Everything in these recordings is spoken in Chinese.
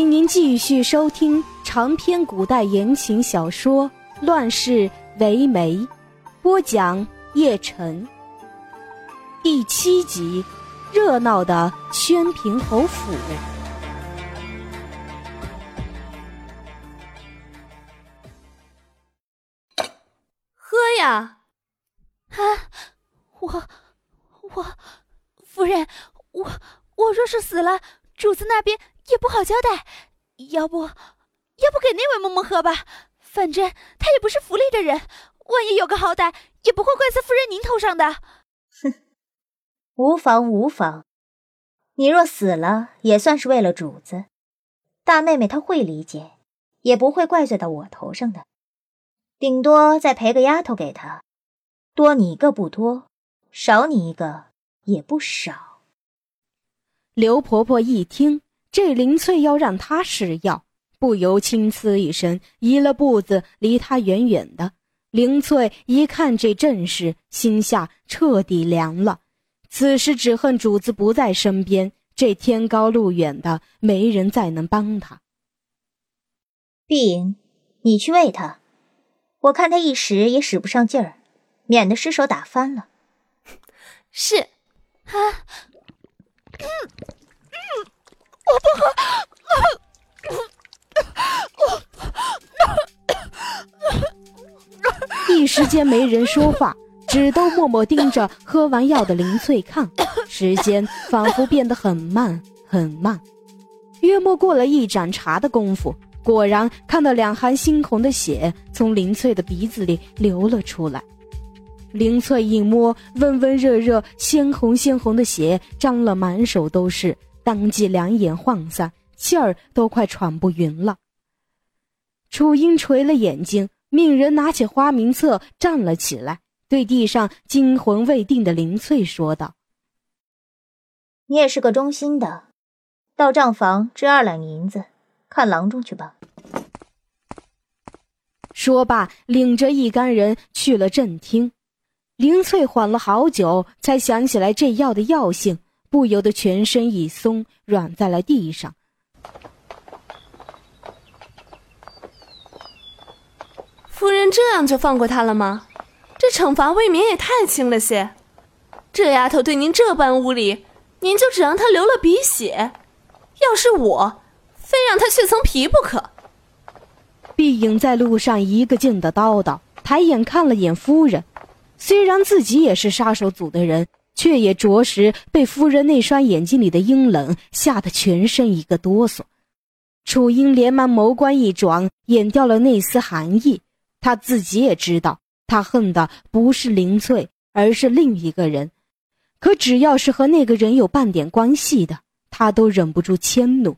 请您继续收听长篇古代言情小说《乱世为媒》，播讲叶晨。第七集，热闹的宣平侯府。喝呀！啊，我我夫人，我我若是死了，主子那边也不好交代。要不，要不给那位嬷嬷喝吧？反正她也不是府里的人，万一有个好歹，也不会怪在夫人您头上的。哼，无妨无妨，你若死了，也算是为了主子。大妹妹她会理解，也不会怪罪到我头上的。顶多再赔个丫头给她，多你一个不多，少你一个也不少。刘婆婆一听这林翠要让他试药，不由轻呲一声，移了步子，离他远远的。林翠一看这阵势，心下彻底凉了。此时只恨主子不在身边，这天高路远的，没人再能帮他。碧莹，你去喂他。我看他一时也使不上劲儿，免得失手打翻了。是，啊，嗯嗯，一时间没人说话，只都默默盯着喝完药的林翠看。时间仿佛变得很慢很慢，约莫过了一盏茶的功夫。果然看到两行猩红的血从林翠的鼻子里流了出来，林翠一摸，温温热热、鲜红鲜红的血沾了满手都是，当即两眼涣散，气儿都快喘不匀了。楚英垂了眼睛，命人拿起花名册站了起来，对地上惊魂未定的林翠说道：“你也是个忠心的，到账房支二两银子。”看郎中去吧。说罢，领着一干人去了正厅。林翠缓了好久，才想起来这药的药性，不由得全身一松，软在了地上。夫人这样就放过他了吗？这惩罚未免也太轻了些。这丫头对您这般无礼，您就只让她流了鼻血？要是我……非让她去层皮不可。碧影在路上一个劲的叨叨，抬眼看了眼夫人，虽然自己也是杀手组的人，却也着实被夫人那双眼睛里的阴冷吓得全身一个哆嗦。楚英连忙眸光一转，掩掉了那丝寒意。他自己也知道，他恨的不是林翠，而是另一个人。可只要是和那个人有半点关系的，他都忍不住迁怒。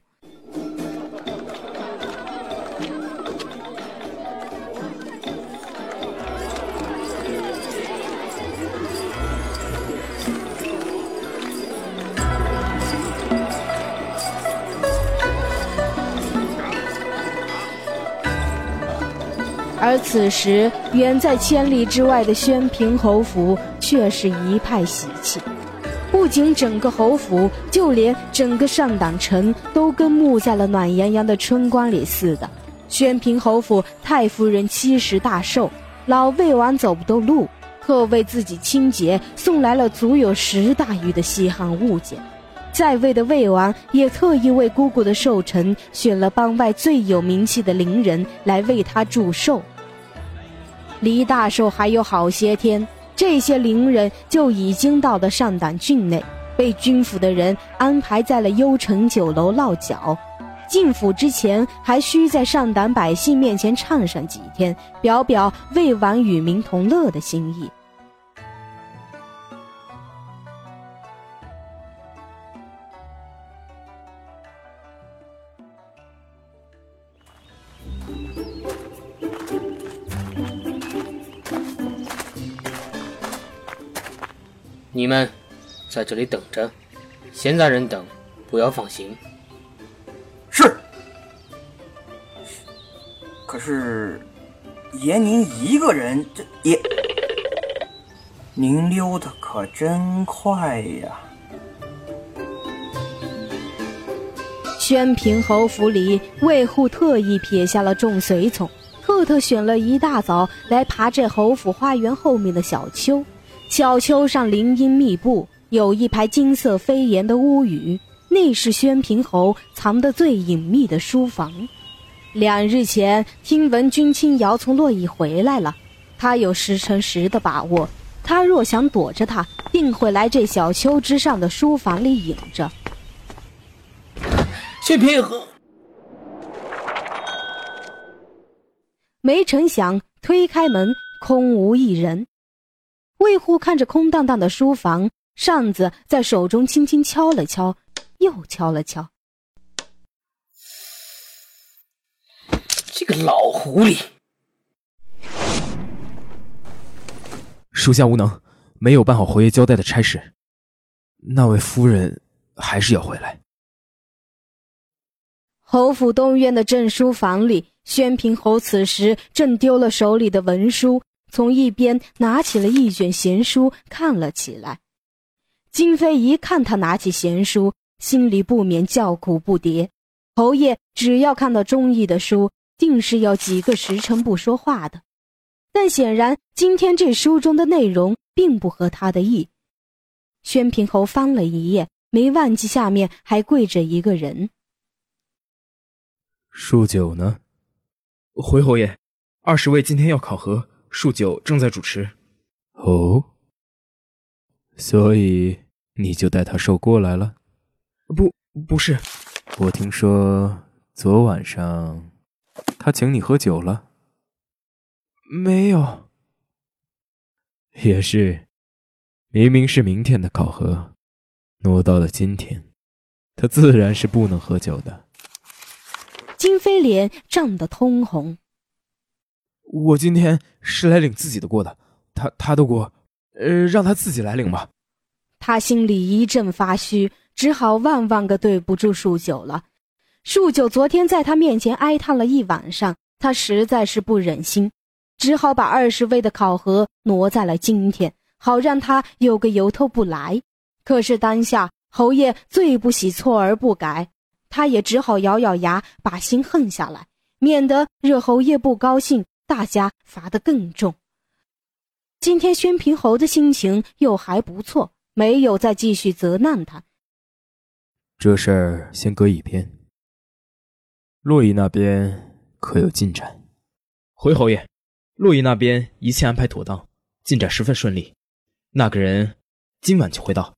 而此时，远在千里之外的宣平侯府却是一派喜气。不仅整个侯府，就连整个上党城都跟沐在了暖洋洋的春光里似的。宣平侯府太夫人七十大寿，老魏王走不动路，特为自己亲姐送来了足有十大余的稀罕物件。在位的魏王也特意为姑姑的寿辰选了邦外最有名气的伶人来为她祝寿。离大寿还有好些天，这些伶人就已经到了上党郡内，被军府的人安排在了幽城酒楼落脚。进府之前，还需在上党百姓面前唱上几天，表表魏王与民同乐的心意。你们在这里等着，闲杂人等不要放行。是。可是，爷您一个人，这爷，您溜的可真快呀！宣平侯府里，卫护特意撇下了众随从，特特选了一大早来爬这侯府花园后面的小丘。小丘上林荫密布，有一排金色飞檐的屋宇，那是宣平侯藏得最隐秘的书房。两日前，听闻君清瑶从洛邑回来了，他有十成十的把握，他若想躲着他，定会来这小丘之上的书房里隐着。薛平和，没成想推开门，空无一人。卫护看着空荡荡的书房，扇子在手中轻轻敲了敲，又敲了敲。这个老狐狸，属下无能，没有办好侯爷交代的差事。那位夫人还是要回来。侯府东院的正书房里，宣平侯此时正丢了手里的文书，从一边拿起了一卷闲书看了起来。金飞一看他拿起闲书，心里不免叫苦不迭。侯爷只要看到中意的书，定是要几个时辰不说话的。但显然今天这书中的内容并不合他的意。宣平侯翻了一页，没忘记下面还跪着一个人。数九呢？回侯爷，二十位今天要考核，数九正在主持。哦，所以你就带他受过来了？不，不是。我听说昨晚上他请你喝酒了。没有。也是，明明是明天的考核，挪到了今天，他自然是不能喝酒的。金飞脸涨得通红。我今天是来领自己的过的，他他的过，呃，让他自己来领吧。他心里一阵发虚，只好万万个对不住树九了。树九昨天在他面前哀叹了一晚上，他实在是不忍心，只好把二十位的考核挪在了今天，好让他有个由头不来。可是当下侯爷最不喜错而不改。他也只好咬咬牙，把心恨下来，免得惹侯爷不高兴，大家罚得更重。今天宣平侯的心情又还不错，没有再继续责难他。这事儿先搁一边。洛邑那边可有进展？回侯爷，洛邑那边一切安排妥当，进展十分顺利。那个人今晚就会到。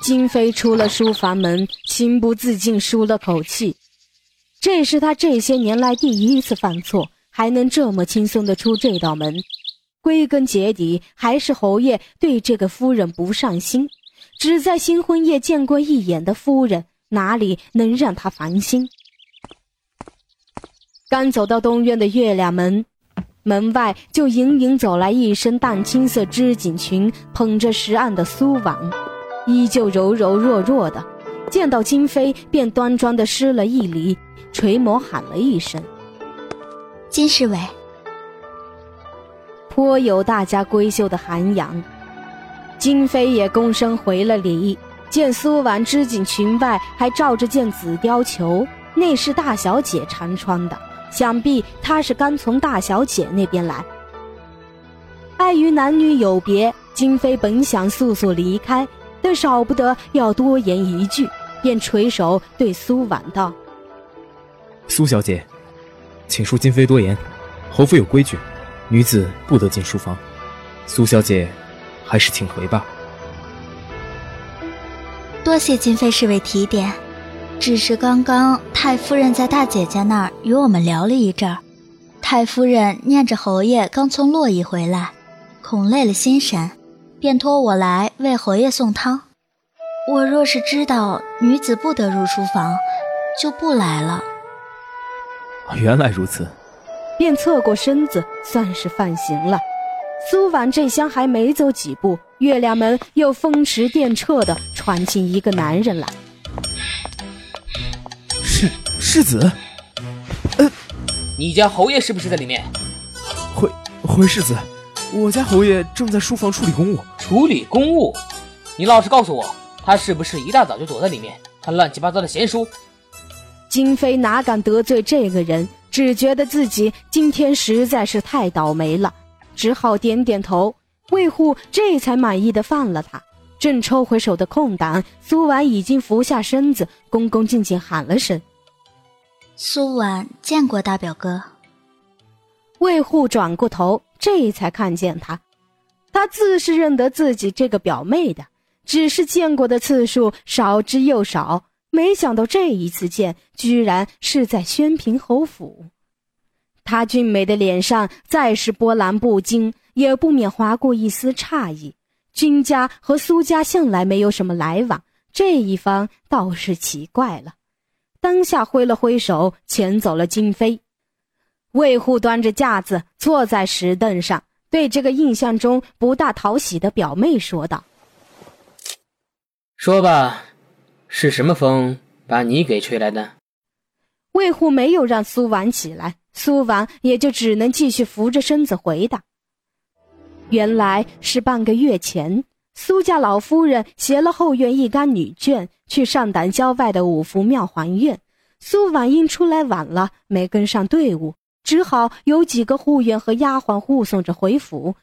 金飞出了书房门，情不自禁舒了口气。这是他这些年来第一次犯错，还能这么轻松的出这道门。归根结底，还是侯爷对这个夫人不上心。只在新婚夜见过一眼的夫人，哪里能让他烦心？刚走到东院的月亮门，门外就隐隐走来一身淡青色织锦裙，捧着石案的苏婉。依旧柔柔弱弱的，见到金飞便端庄的施了一礼，垂眸喊了一声：“金侍卫。”颇有大家闺秀的涵养。金妃也躬身回了礼，见苏婉织锦裙外还罩着件紫貂裘，那是大小姐常穿的，想必她是刚从大小姐那边来。碍于男女有别，金妃本想速速离开。但少不得要多言一句，便垂手对苏婉道：“苏小姐，请恕金妃多言。侯府有规矩，女子不得进书房。苏小姐，还是请回吧。”多谢金妃侍卫提点。只是刚刚太夫人在大姐姐那儿与我们聊了一阵儿，太夫人念着侯爷刚从洛邑回来，恐累了心神。便托我来为侯爷送汤。我若是知道女子不得入书房，就不来了。原来如此，便侧过身子，算是犯行了。苏婉这厢还没走几步，月亮门又风驰电掣的传进一个男人来。世世子，呃，你家侯爷是不是在里面？回回世子。我家侯爷正在书房处理公务。处理公务？你老实告诉我，他是不是一大早就躲在里面看乱七八糟的闲书？金飞哪敢得罪这个人，只觉得自己今天实在是太倒霉了，只好点点头。卫护这才满意的放了他。正抽回手的空档，苏婉已经伏下身子，恭恭敬敬喊了声：“苏婉见过大表哥。”卫护转过头，这才看见他。他自是认得自己这个表妹的，只是见过的次数少之又少。没想到这一次见，居然是在宣平侯府。他俊美的脸上再是波澜不惊，也不免划过一丝诧异。君家和苏家向来没有什么来往，这一方倒是奇怪了。当下挥了挥手，遣走了金飞。卫护端着架子坐在石凳上，对这个印象中不大讨喜的表妹说道：“说吧，是什么风把你给吹来的？”魏护没有让苏婉起来，苏婉也就只能继续扶着身子回答。原来是半个月前，苏家老夫人携了后院一干女眷去上党郊外的五福庙还愿。苏婉因出来晚了，没跟上队伍，只好有几个护院和丫鬟护送着回府。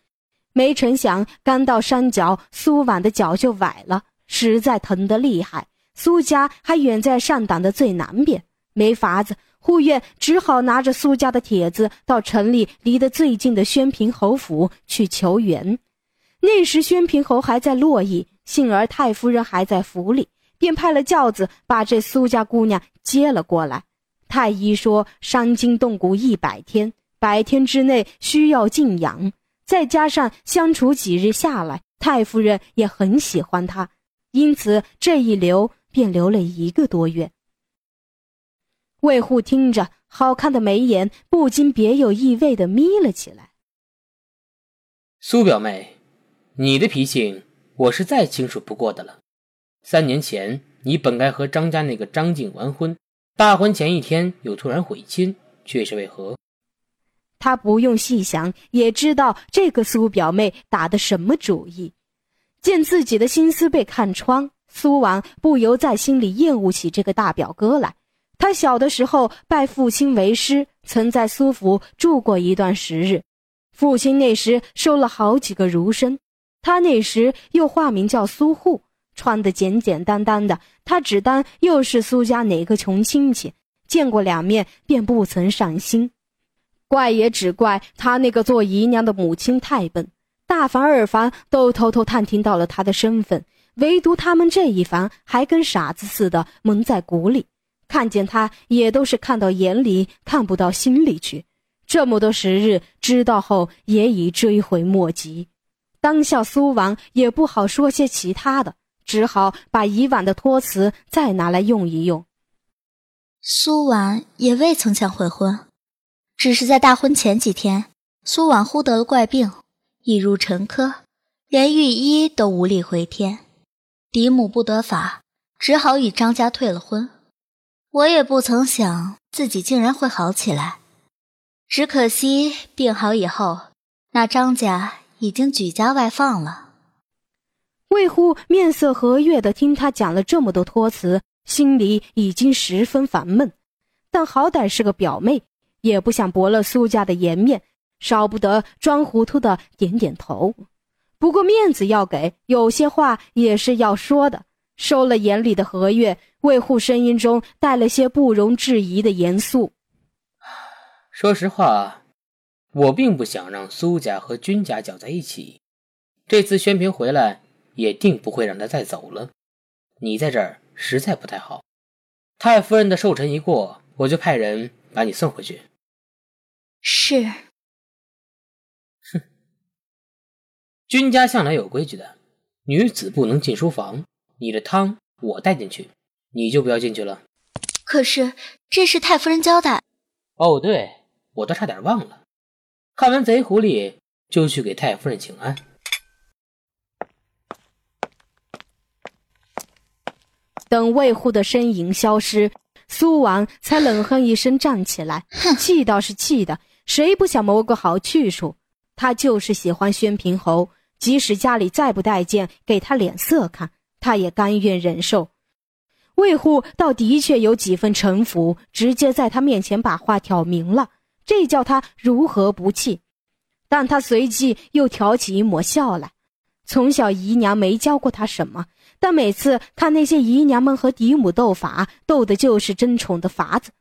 没成想，刚到山脚，苏婉的脚就崴了，实在疼得厉害。苏家还远在上党的最南边，没法子。护院只好拿着苏家的帖子，到城里离得最近的宣平侯府去求援。那时宣平侯还在洛邑，幸而太夫人还在府里，便派了轿子把这苏家姑娘接了过来。太医说伤筋动骨一百天，百天之内需要静养，再加上相处几日下来，太夫人也很喜欢他，因此这一留便留了一个多月。卫护听着，好看的眉眼不禁别有意味的眯了起来。苏表妹，你的脾性我是再清楚不过的了。三年前你本该和张家那个张静完婚，大婚前一天又突然悔亲，却是为何？他不用细想也知道这个苏表妹打的什么主意。见自己的心思被看穿，苏王不由在心里厌恶起这个大表哥来。他小的时候拜父亲为师，曾在苏府住过一段时日。父亲那时收了好几个儒生，他那时又化名叫苏护，穿得简简单单的。他只当又是苏家哪个穷亲戚，见过两面便不曾上心。怪也只怪他那个做姨娘的母亲太笨，大房二房都偷偷探听到了他的身份，唯独他们这一房还跟傻子似的蒙在鼓里。看见他也都是看到眼里，看不到心里去。这么多时日，知道后也已追悔莫及。当下苏王也不好说些其他的，只好把以往的托词再拿来用一用。苏婉也未曾想悔婚，只是在大婚前几天，苏婉忽得了怪病，已入沉疴，连御医都无力回天，嫡母不得法，只好与张家退了婚。我也不曾想自己竟然会好起来，只可惜病好以后，那张家已经举家外放了。魏护面色和悦的听他讲了这么多托辞，心里已经十分烦闷，但好歹是个表妹，也不想驳了苏家的颜面，少不得装糊涂的点点头。不过面子要给，有些话也是要说的。收了眼里的和悦，卫护声音中带了些不容置疑的严肃。说实话，我并不想让苏家和君家搅在一起。这次宣平回来，也定不会让他再走了。你在这儿实在不太好。太夫人的寿辰一过，我就派人把你送回去。是。哼，君家向来有规矩的，女子不能进书房。你的汤我带进去，你就不要进去了。可是这是太夫人交代。哦，对，我都差点忘了。看完贼狐狸，就去给太夫人请安。等卫护的身影消失，苏婉才冷哼一声站起来，气倒是气的，谁不想谋个好去处？他就是喜欢宣平侯，即使家里再不待见，给他脸色看。他也甘愿忍受。魏护倒的确有几分城府，直接在他面前把话挑明了，这叫他如何不气？但他随即又挑起一抹笑来。从小姨娘没教过他什么，但每次看那些姨娘们和嫡母斗法，斗的就是争宠的法子。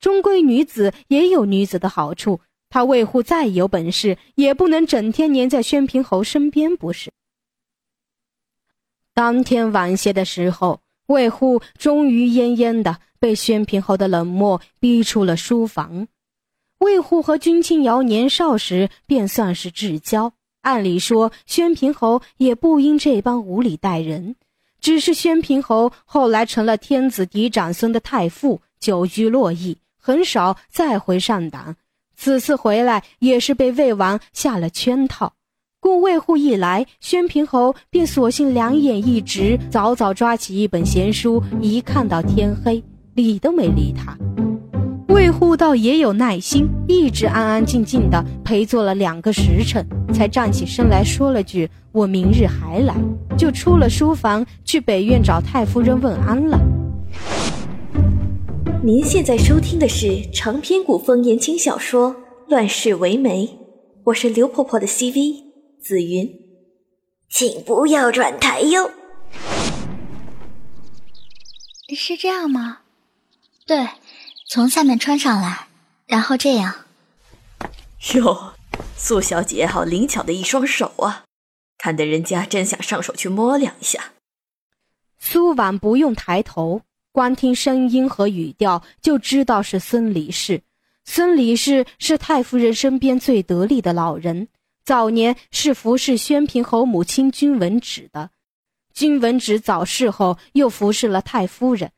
终归女子也有女子的好处，他魏护再有本事，也不能整天黏在宣平侯身边，不是？当天晚些的时候，魏护终于奄奄的被宣平侯的冷漠逼出了书房。魏护和君清瑶年少时便算是至交。按理说，宣平侯也不应这般无礼待人。只是宣平侯后来成了天子嫡长孙的太傅，久居洛邑，很少再回上党。此次回来，也是被魏王下了圈套。故魏护一来，宣平侯便索性两眼一直，早早抓起一本闲书，一看到天黑，理都没理他。魏护倒也有耐心，一直安安静静的陪坐了两个时辰，才站起身来说了句：“我明日还来。”就出了书房，去北院找太夫人问安了。您现在收听的是长篇古风言情小说《乱世为媒》，我是刘婆婆的 CV 紫云，请不要转台哟。是这样吗？对。从下面穿上来，然后这样。哟，苏小姐好灵巧的一双手啊，看得人家真想上手去摸两下。苏婉不用抬头，光听声音和语调就知道是孙李氏。孙李氏是太夫人身边最得力的老人，早年是服侍宣平侯母亲君文芷的。君文芷早逝后，又服侍了太夫人。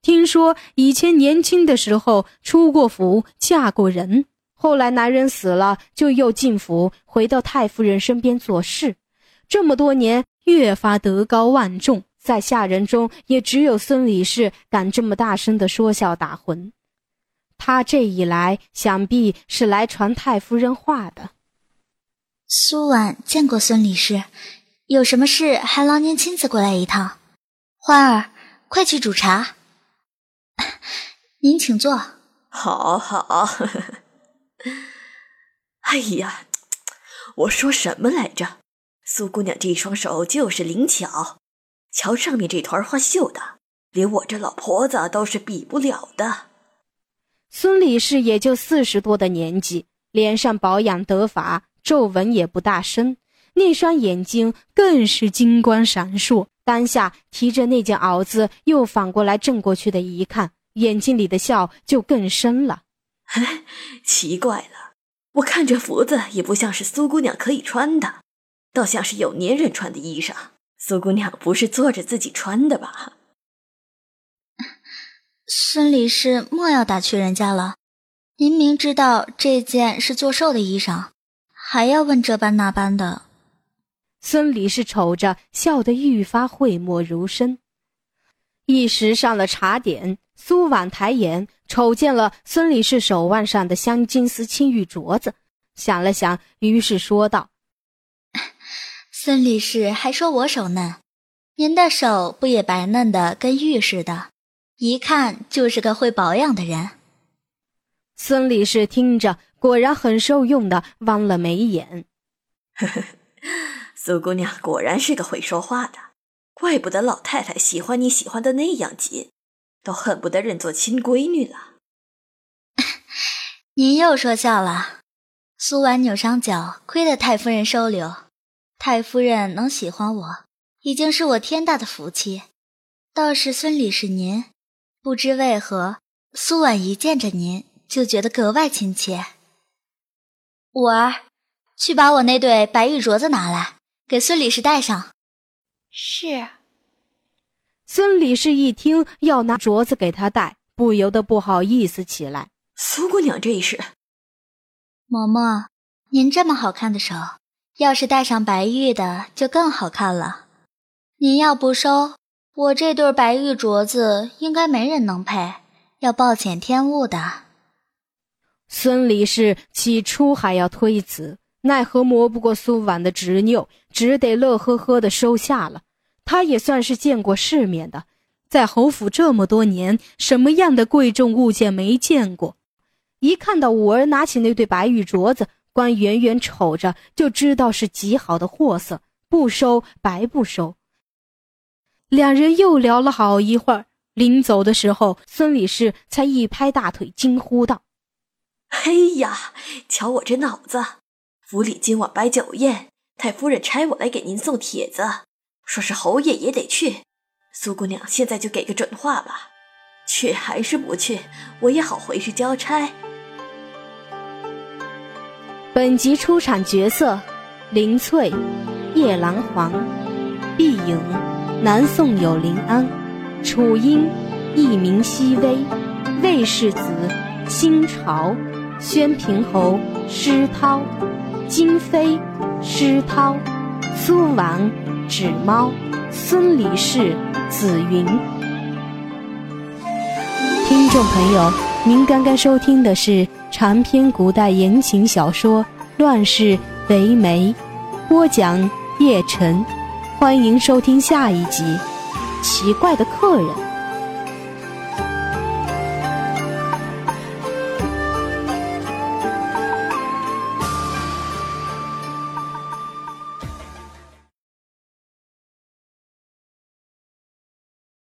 听说以前年轻的时候出过府，嫁过人，后来男人死了，就又进府，回到太夫人身边做事。这么多年，越发德高望重，在下人中也只有孙李氏敢这么大声的说笑打混。他这一来，想必是来传太夫人话的。苏婉见过孙李氏，有什么事还劳您亲自过来一趟。欢儿，快去煮茶。您请坐。好好。哎呀，我说什么来着？苏姑娘这一双手就是灵巧，瞧上面这团花绣的，连我这老婆子都是比不了的。孙李氏也就四十多的年纪，脸上保养得法，皱纹也不大深，那双眼睛更是金光闪烁。当下提着那件袄子，又反过来正过去的一看，眼睛里的笑就更深了。奇怪了，我看这服子也不像是苏姑娘可以穿的，倒像是有年人穿的衣裳。苏姑娘不是坐着自己穿的吧？孙理事莫要打趣人家了，您明知道这件是做寿的衣裳，还要问这般那般的。孙李氏瞅着，笑得愈发讳莫如深。一时上了茶点，苏婉抬眼瞅见了孙李氏手腕上的镶金丝青玉镯子，想了想，于是说道：“ 孙李氏还说我手嫩，您的手不也白嫩的跟玉似的，一看就是个会保养的人。”孙李氏听着，果然很受用的弯了眉眼。呵呵。苏姑娘果然是个会说话的，怪不得老太太喜欢你喜欢的那样紧，都恨不得认作亲闺女了。您又说笑了。苏婉扭伤脚，亏得太夫人收留。太夫人能喜欢我，已经是我天大的福气。倒是孙李是您，不知为何，苏婉一见着您就觉得格外亲切。五儿，去把我那对白玉镯子拿来。给孙理事戴上。是。孙理事一听要拿镯子给他戴，不由得不好意思起来。苏姑娘这是。嬷嬷，您这么好看的手，要是戴上白玉的就更好看了。您要不收，我这对白玉镯子应该没人能配，要暴殄天物的。孙李氏起初还要推辞。奈何磨不过苏婉的执拗，只得乐呵呵的收下了。他也算是见过世面的，在侯府这么多年，什么样的贵重物件没见过？一看到五儿拿起那对白玉镯子，关远远瞅着就知道是极好的货色，不收白不收。两人又聊了好一会儿，临走的时候，孙李氏才一拍大腿，惊呼道：“嘿呀，瞧我这脑子！府里今晚摆酒宴，太夫人差我来给您送帖子，说是侯爷也得去。苏姑娘现在就给个准话吧，去还是不去？我也好回去交差。”本集出场角色：林翠、夜郎黄、碧影、南宋有临安、楚英、一名熹微、魏世子、新朝、宣平侯施涛、金妃施涛、苏王纸猫、孙李氏紫云。听众朋友，您刚刚收听的是。长篇古代言情小说《乱世为媒》，播讲叶晨，欢迎收听下一集《奇怪的客人》。